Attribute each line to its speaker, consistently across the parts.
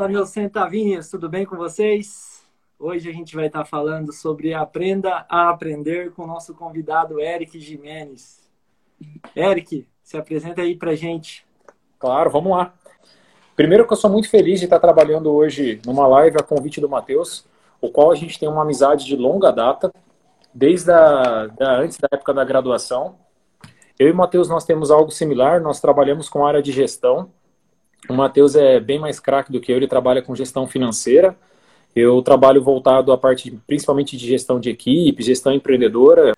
Speaker 1: Olá, meus centavinhos, tudo bem com vocês? Hoje a gente vai estar falando sobre Aprenda a Aprender com o nosso convidado Eric Jimenez. Eric, se apresenta aí pra gente.
Speaker 2: Claro, vamos lá. Primeiro que eu sou muito feliz de estar trabalhando hoje numa live a convite do Matheus, o qual a gente tem uma amizade de longa data, desde a, da, antes da época da graduação. Eu e o Matheus, nós temos algo similar, nós trabalhamos com a área de gestão. O Matheus é bem mais craque do que eu, ele trabalha com gestão financeira. Eu trabalho voltado à parte principalmente de gestão de equipe, gestão empreendedora.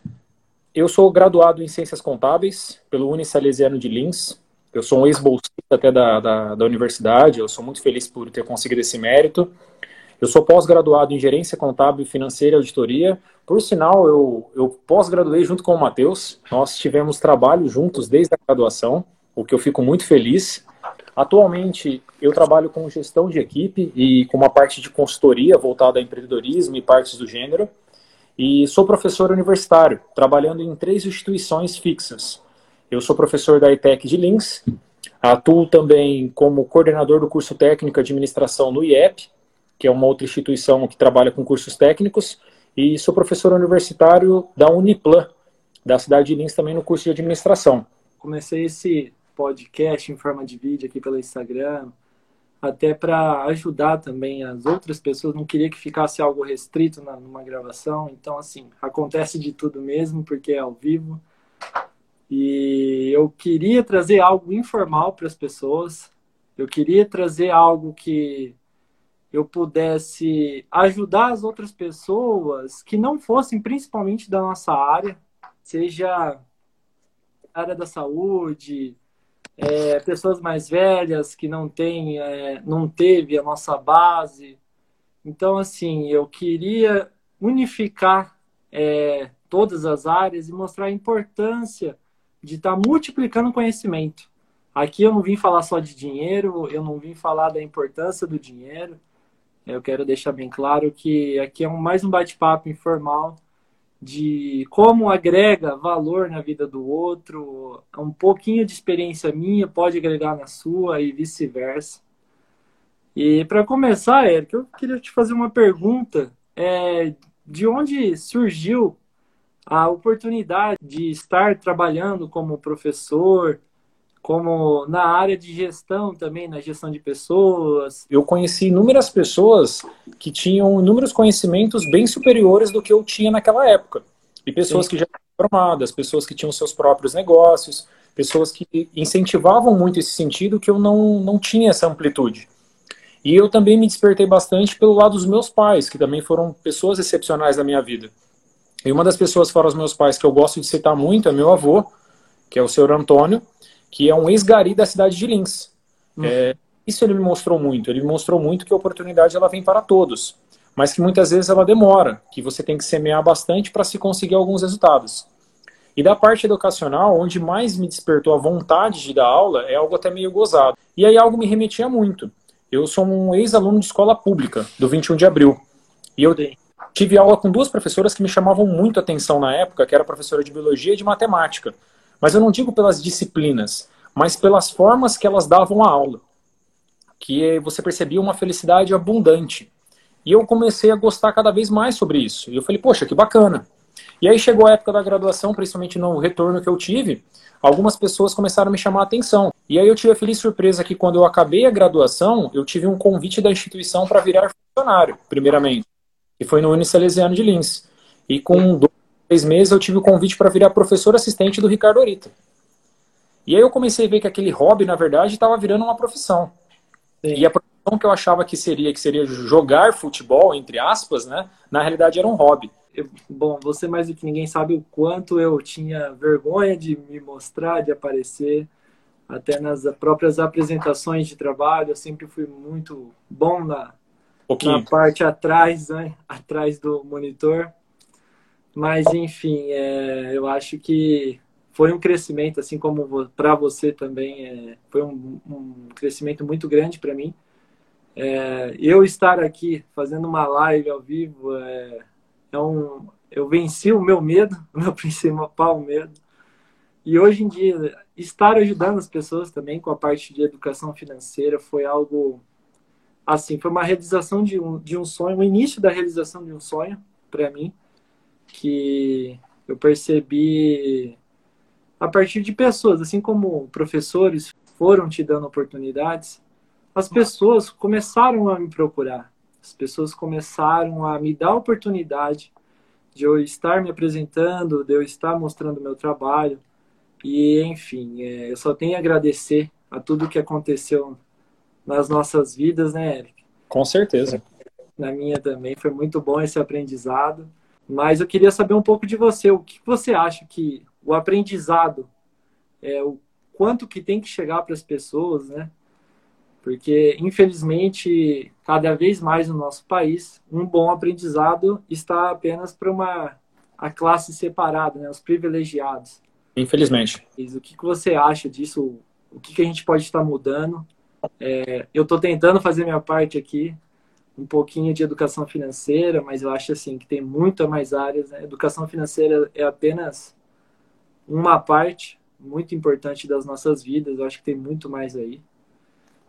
Speaker 2: Eu sou graduado em Ciências Contábeis pelo Unisalesiano de Lins. Eu sou um ex-bolsista até da, da, da universidade, eu sou muito feliz por ter conseguido esse mérito. Eu sou pós-graduado em Gerência Contábil, Financeira e Auditoria. Por sinal, eu, eu pós-graduei junto com o Matheus. Nós tivemos trabalho juntos desde a graduação, o que eu fico muito feliz. Atualmente, eu trabalho com gestão de equipe e com uma parte de consultoria voltada a empreendedorismo e partes do gênero. E sou professor universitário, trabalhando em três instituições fixas. Eu sou professor da ITEC de Lins, atuo também como coordenador do curso técnico de administração no IEP, que é uma outra instituição que trabalha com cursos técnicos, e sou professor universitário da Uniplan, da cidade de Lins, também no curso de administração.
Speaker 1: Comecei esse podcast em forma de vídeo aqui pelo Instagram, até para ajudar também as outras pessoas. Não queria que ficasse algo restrito na, numa gravação, então, assim, acontece de tudo mesmo, porque é ao vivo. E eu queria trazer algo informal para as pessoas. Eu queria trazer algo que eu pudesse ajudar as outras pessoas que não fossem principalmente da nossa área, seja área da saúde, é, pessoas mais velhas que não têm, é, não teve a nossa base. Então, assim, eu queria unificar é, todas as áreas e mostrar a importância de estar tá multiplicando conhecimento. Aqui eu não vim falar só de dinheiro, eu não vim falar da importância do dinheiro. Eu quero deixar bem claro que aqui é um, mais um bate-papo informal de como agrega valor na vida do outro. Um pouquinho de experiência minha pode agregar na sua e vice-versa. E para começar, Eric, eu queria te fazer uma pergunta. É, de onde surgiu a oportunidade de estar trabalhando como professor, como na área de gestão também, na gestão de pessoas.
Speaker 2: Eu conheci inúmeras pessoas que tinham inúmeros conhecimentos bem superiores do que eu tinha naquela época. E pessoas Sim. que já eram formadas, pessoas que tinham seus próprios negócios, pessoas que incentivavam muito esse sentido que eu não, não tinha essa amplitude. E eu também me despertei bastante pelo lado dos meus pais, que também foram pessoas excepcionais na minha vida. E uma das pessoas fora os meus pais que eu gosto de citar muito é meu avô, que é o senhor Antônio, que é um ex-gari da cidade de Lins. Uhum. É, isso ele me mostrou muito. Ele me mostrou muito que a oportunidade ela vem para todos, mas que muitas vezes ela demora, que você tem que semear bastante para se conseguir alguns resultados. E da parte educacional, onde mais me despertou a vontade de dar aula, é algo até meio gozado. E aí algo me remetia muito. Eu sou um ex-aluno de escola pública, do 21 de abril. E eu tive aula com duas professoras que me chamavam muito atenção na época, que era professora de biologia e de matemática. Mas eu não digo pelas disciplinas, mas pelas formas que elas davam a aula. Que você percebia uma felicidade abundante. E eu comecei a gostar cada vez mais sobre isso. E eu falei, poxa, que bacana. E aí chegou a época da graduação, principalmente no retorno que eu tive, algumas pessoas começaram a me chamar a atenção. E aí eu tive a feliz surpresa que quando eu acabei a graduação, eu tive um convite da instituição para virar funcionário, primeiramente que foi no Unisalesiano de Lins. E com dois, três meses eu tive o convite para virar professor assistente do Ricardo Orita. E aí eu comecei a ver que aquele hobby, na verdade, estava virando uma profissão. Sim. E a profissão que eu achava que seria, que seria jogar futebol, entre aspas, né, na realidade era um hobby.
Speaker 1: Eu, bom, você mais do que ninguém sabe o quanto eu tinha vergonha de me mostrar, de aparecer. Até nas próprias apresentações de trabalho, eu sempre fui muito bom na, na parte atrás, né? atrás do monitor. Mas, enfim, é, eu acho que foi um crescimento, assim como para você também, é, foi um, um, crescimento muito grande para mim. É, eu estar aqui fazendo uma live ao vivo é, é um. Eu venci o meu medo, o meu principal medo. E hoje em dia, estar ajudando as pessoas também com a parte de educação financeira foi algo assim, foi uma realização de um, de um sonho, o início da realização de um sonho para mim, que eu percebi a partir de pessoas, assim como professores foram te dando oportunidades, as pessoas começaram a me procurar. As pessoas começaram a me dar oportunidade de eu estar me apresentando, de eu estar mostrando meu trabalho. E, enfim, é, eu só tenho a agradecer a tudo que aconteceu nas nossas vidas, né, Eric?
Speaker 2: Com certeza.
Speaker 1: Na minha também. Foi muito bom esse aprendizado. Mas eu queria saber um pouco de você. O que você acha que o aprendizado, é, o quanto que tem que chegar para as pessoas, né? Porque, infelizmente, cada vez mais no nosso país, um bom aprendizado está apenas para uma a classe separada, né? os privilegiados.
Speaker 2: Infelizmente.
Speaker 1: O que, que você acha disso? O que, que a gente pode estar mudando? É, eu estou tentando fazer minha parte aqui, um pouquinho de educação financeira, mas eu acho assim que tem muitas mais áreas. Né? Educação financeira é apenas uma parte muito importante das nossas vidas. Eu acho que tem muito mais aí.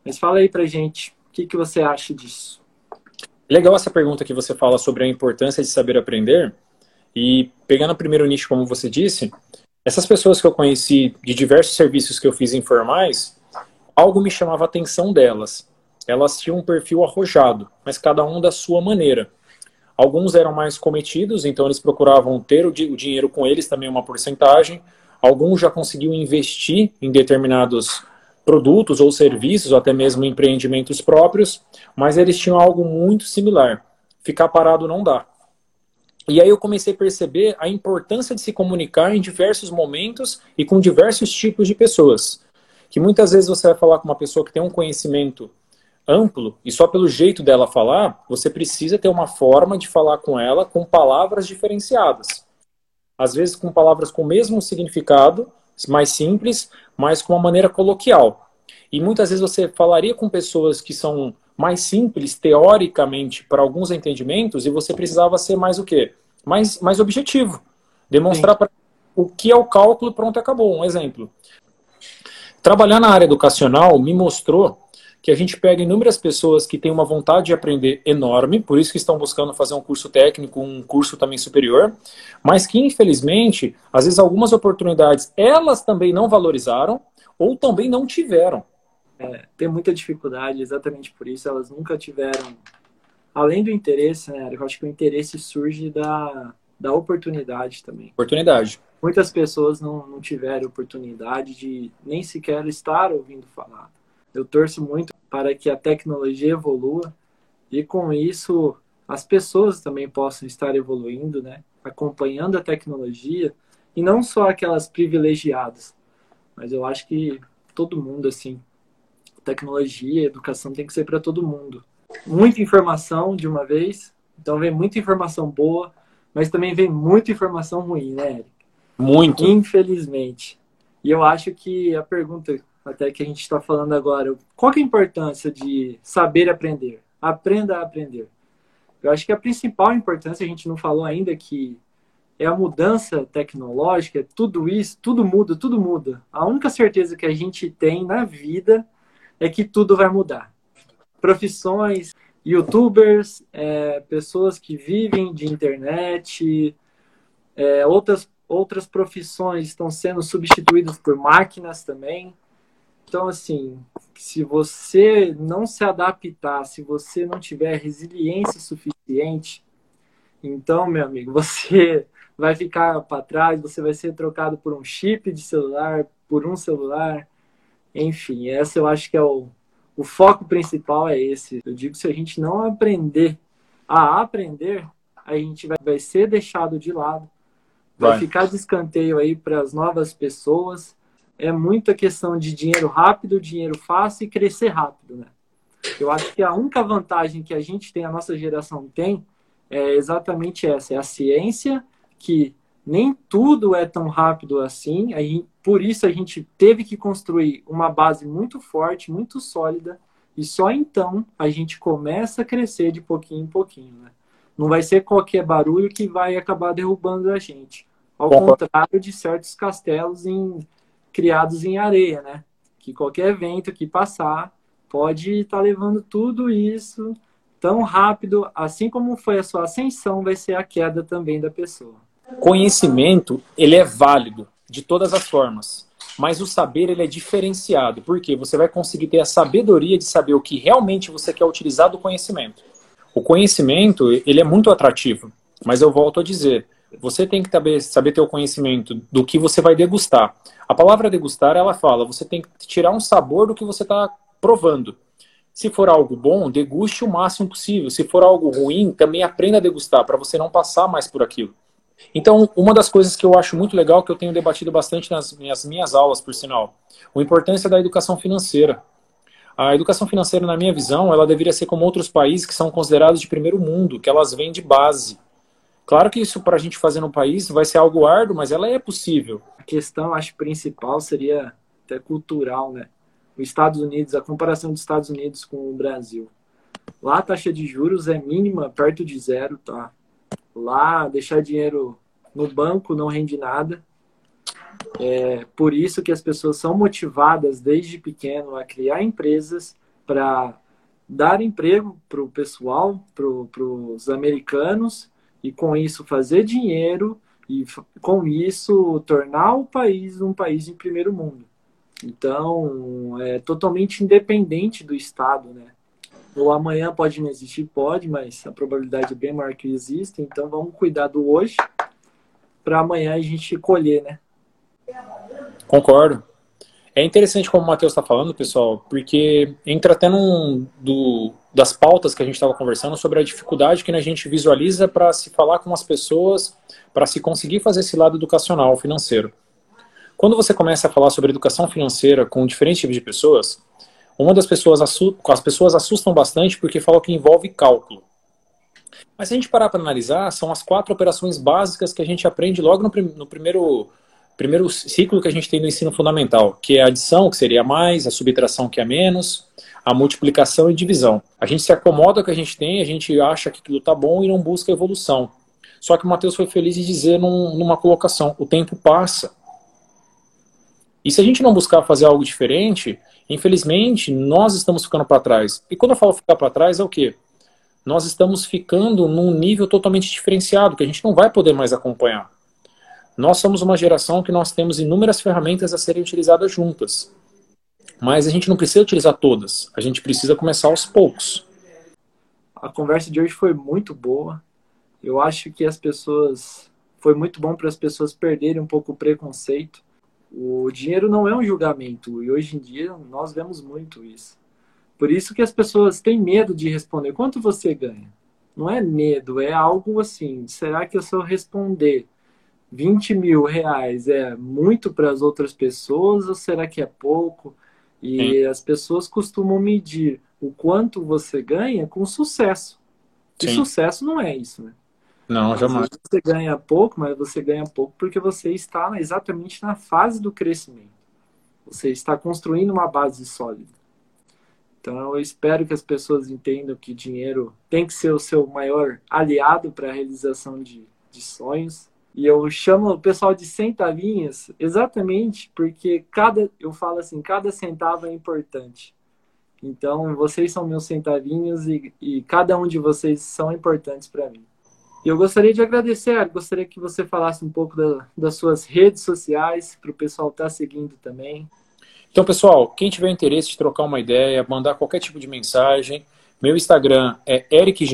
Speaker 1: Mas fala aí pra gente, o que, que você acha disso?
Speaker 2: Legal essa pergunta que você fala sobre a importância de saber aprender. E pegando o primeiro nicho, como você disse, essas pessoas que eu conheci de diversos serviços que eu fiz informais, algo me chamava a atenção delas. Elas tinham um perfil arrojado, mas cada um da sua maneira. Alguns eram mais cometidos, então eles procuravam ter o, dinheiro com eles, também uma porcentagem. Alguns já conseguiam investir em determinados produtos ou serviços, ou até mesmo empreendimentos próprios, mas eles tinham algo muito similar. Ficar parado não dá. E aí eu comecei a perceber a importância de se comunicar em diversos momentos e com diversos tipos de pessoas. Que muitas vezes você vai falar com uma pessoa que tem um conhecimento amplo e só pelo jeito dela falar, você precisa ter uma forma de falar com ela com palavras diferenciadas. Às vezes com palavras com o mesmo significado, mais simples, mas com uma maneira coloquial. E muitas vezes você falaria com pessoas que são mais simples, teoricamente, para alguns entendimentos, e você precisava ser mais o quê? Mais, mais objetivo. Demonstrar para o que é o cálculo pronto, acabou. Um exemplo. Trabalhar na área educacional me mostrou que a gente pega inúmeras pessoas que têm uma vontade de aprender enorme, por isso que estão buscando fazer um curso técnico, um curso também superior, mas que infelizmente, às vezes algumas oportunidades elas também não valorizaram ou também não tiveram.
Speaker 1: É, tem muita dificuldade, exatamente por isso elas nunca tiveram, além do interesse, né, eu acho que o interesse surge da, da oportunidade também.
Speaker 2: Oportunidade.
Speaker 1: Muitas pessoas não, não tiveram oportunidade de nem sequer estar ouvindo falar eu torço muito para que a tecnologia evolua e com isso as pessoas também possam estar evoluindo, né? Acompanhando a tecnologia e não só aquelas privilegiadas, mas eu acho que todo mundo assim, tecnologia, educação tem que ser para todo mundo. Muita informação de uma vez, então vem muita informação boa, mas também vem muita informação ruim, né, Eric?
Speaker 2: Muito.
Speaker 1: Infelizmente. E eu acho que a pergunta até que a gente está falando agora. Qual é a importância de saber aprender? Aprenda a aprender. Eu acho que a principal importância, a gente não falou ainda, que é a mudança tecnológica, é tudo isso, tudo muda, tudo muda. A única certeza que a gente tem na vida é que tudo vai mudar. Profissões, youtubers, é, pessoas que vivem de internet, é, outras, outras profissões estão sendo substituídas por máquinas também. Então, assim, se você não se adaptar, se você não tiver resiliência suficiente, então, meu amigo, você vai ficar para trás, você vai ser trocado por um chip de celular, por um celular. Enfim, essa eu acho que é o, o foco principal é esse. Eu digo se a gente não aprender a aprender, a gente vai, vai ser deixado de lado, vai, vai. ficar de escanteio aí para as novas pessoas é muita questão de dinheiro rápido, dinheiro fácil e crescer rápido, né? Eu acho que a única vantagem que a gente tem, a nossa geração tem, é exatamente essa, é a ciência, que nem tudo é tão rápido assim, aí, por isso a gente teve que construir uma base muito forte, muito sólida, e só então a gente começa a crescer de pouquinho em pouquinho, né? Não vai ser qualquer barulho que vai acabar derrubando a gente. Ao contrário de certos castelos em criados em areia, né? Que qualquer vento que passar pode estar tá levando tudo isso tão rápido, assim como foi a sua ascensão, vai ser a queda também da pessoa.
Speaker 2: Conhecimento, ele é válido de todas as formas, mas o saber ele é diferenciado, porque você vai conseguir ter a sabedoria de saber o que realmente você quer utilizar do conhecimento. O conhecimento, ele é muito atrativo, mas eu volto a dizer, você tem que saber, saber ter o conhecimento do que você vai degustar. A palavra degustar, ela fala, você tem que tirar um sabor do que você está provando. Se for algo bom, deguste o máximo possível. Se for algo ruim, também aprenda a degustar, para você não passar mais por aquilo. Então, uma das coisas que eu acho muito legal, que eu tenho debatido bastante nas minhas, minhas aulas, por sinal, a importância da educação financeira. A educação financeira, na minha visão, ela deveria ser como outros países que são considerados de primeiro mundo, que elas vêm de base. Claro que isso para a gente fazer no país vai ser algo árduo, mas ela é possível.
Speaker 1: A questão, acho, principal seria até cultural, né? Os Estados Unidos, a comparação dos Estados Unidos com o Brasil. Lá a taxa de juros é mínima, perto de zero, tá? Lá deixar dinheiro no banco não rende nada. É por isso que as pessoas são motivadas desde pequeno a criar empresas para dar emprego para o pessoal, para os americanos e com isso fazer dinheiro e com isso tornar o país um país em primeiro mundo. Então, é totalmente independente do Estado, né? O amanhã pode não existir, pode, mas a probabilidade é bem maior que exista. Então, vamos cuidar do hoje para amanhã a gente colher, né?
Speaker 2: Concordo. É interessante como o Matheus está falando, pessoal, porque entra até num do, das pautas que a gente estava conversando sobre a dificuldade que a gente visualiza para se falar com as pessoas, para se conseguir fazer esse lado educacional, financeiro. Quando você começa a falar sobre educação financeira com diferentes tipos de pessoas, uma das pessoas as pessoas assustam bastante porque falam que envolve cálculo. Mas se a gente parar para analisar, são as quatro operações básicas que a gente aprende logo no, no primeiro primeiro ciclo que a gente tem no ensino fundamental, que é a adição, que seria mais, a subtração, que é menos, a multiplicação e divisão. A gente se acomoda com o que a gente tem, a gente acha que aquilo está bom e não busca evolução. Só que o Mateus foi feliz em dizer num, numa colocação: o tempo passa. E se a gente não buscar fazer algo diferente, infelizmente, nós estamos ficando para trás. E quando eu falo ficar para trás, é o quê? Nós estamos ficando num nível totalmente diferenciado, que a gente não vai poder mais acompanhar. Nós somos uma geração que nós temos inúmeras ferramentas a serem utilizadas juntas. Mas a gente não precisa utilizar todas. A gente precisa começar aos poucos.
Speaker 1: A conversa de hoje foi muito boa. Eu acho que as pessoas. Foi muito bom para as pessoas perderem um pouco o preconceito. O dinheiro não é um julgamento. E hoje em dia nós vemos muito isso. Por isso que as pessoas têm medo de responder. Quanto você ganha? Não é medo, é algo assim. Será que eu responder 20 mil reais é muito para as outras pessoas ou será que é pouco? E Sim. as pessoas costumam medir o quanto você ganha com sucesso. E Sim. sucesso não é isso, né?
Speaker 2: Não, jamais.
Speaker 1: Você ganha pouco, mas você ganha pouco porque você está exatamente na fase do crescimento. Você está construindo uma base sólida. Então eu espero que as pessoas entendam que dinheiro tem que ser o seu maior aliado para a realização de, de sonhos e eu chamo o pessoal de centavinhos exatamente porque cada, eu falo assim, cada centavo é importante. Então, vocês são meus centavinhos e, e cada um de vocês são importantes para mim. E eu gostaria de agradecer, gostaria que você falasse um pouco da, das suas redes sociais, para o pessoal estar tá seguindo também.
Speaker 2: Então, pessoal, quem tiver interesse de trocar uma ideia, mandar qualquer tipo de mensagem, meu Instagram é Eric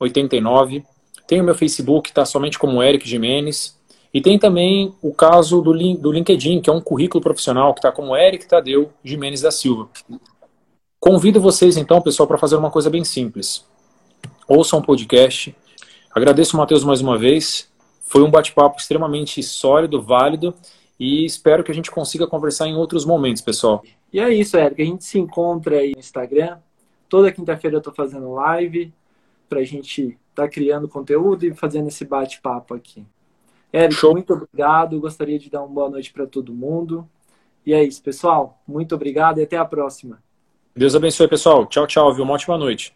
Speaker 2: 89 tem o meu Facebook, está somente como Eric Jimenez. E tem também o caso do, do LinkedIn, que é um currículo profissional que está como Eric Tadeu Jimenez da Silva. Convido vocês, então, pessoal, para fazer uma coisa bem simples. Ouçam um podcast. Agradeço o Matheus mais uma vez. Foi um bate-papo extremamente sólido, válido. E espero que a gente consiga conversar em outros momentos, pessoal.
Speaker 1: E é isso, Eric. A gente se encontra aí no Instagram. Toda quinta-feira eu estou fazendo live para a gente está criando conteúdo e fazendo esse bate-papo aqui. Érico, Show. muito obrigado. Gostaria de dar uma boa noite para todo mundo. E é isso, pessoal. Muito obrigado e até a próxima.
Speaker 2: Deus abençoe, pessoal. Tchau, tchau. Viu? Uma ótima noite.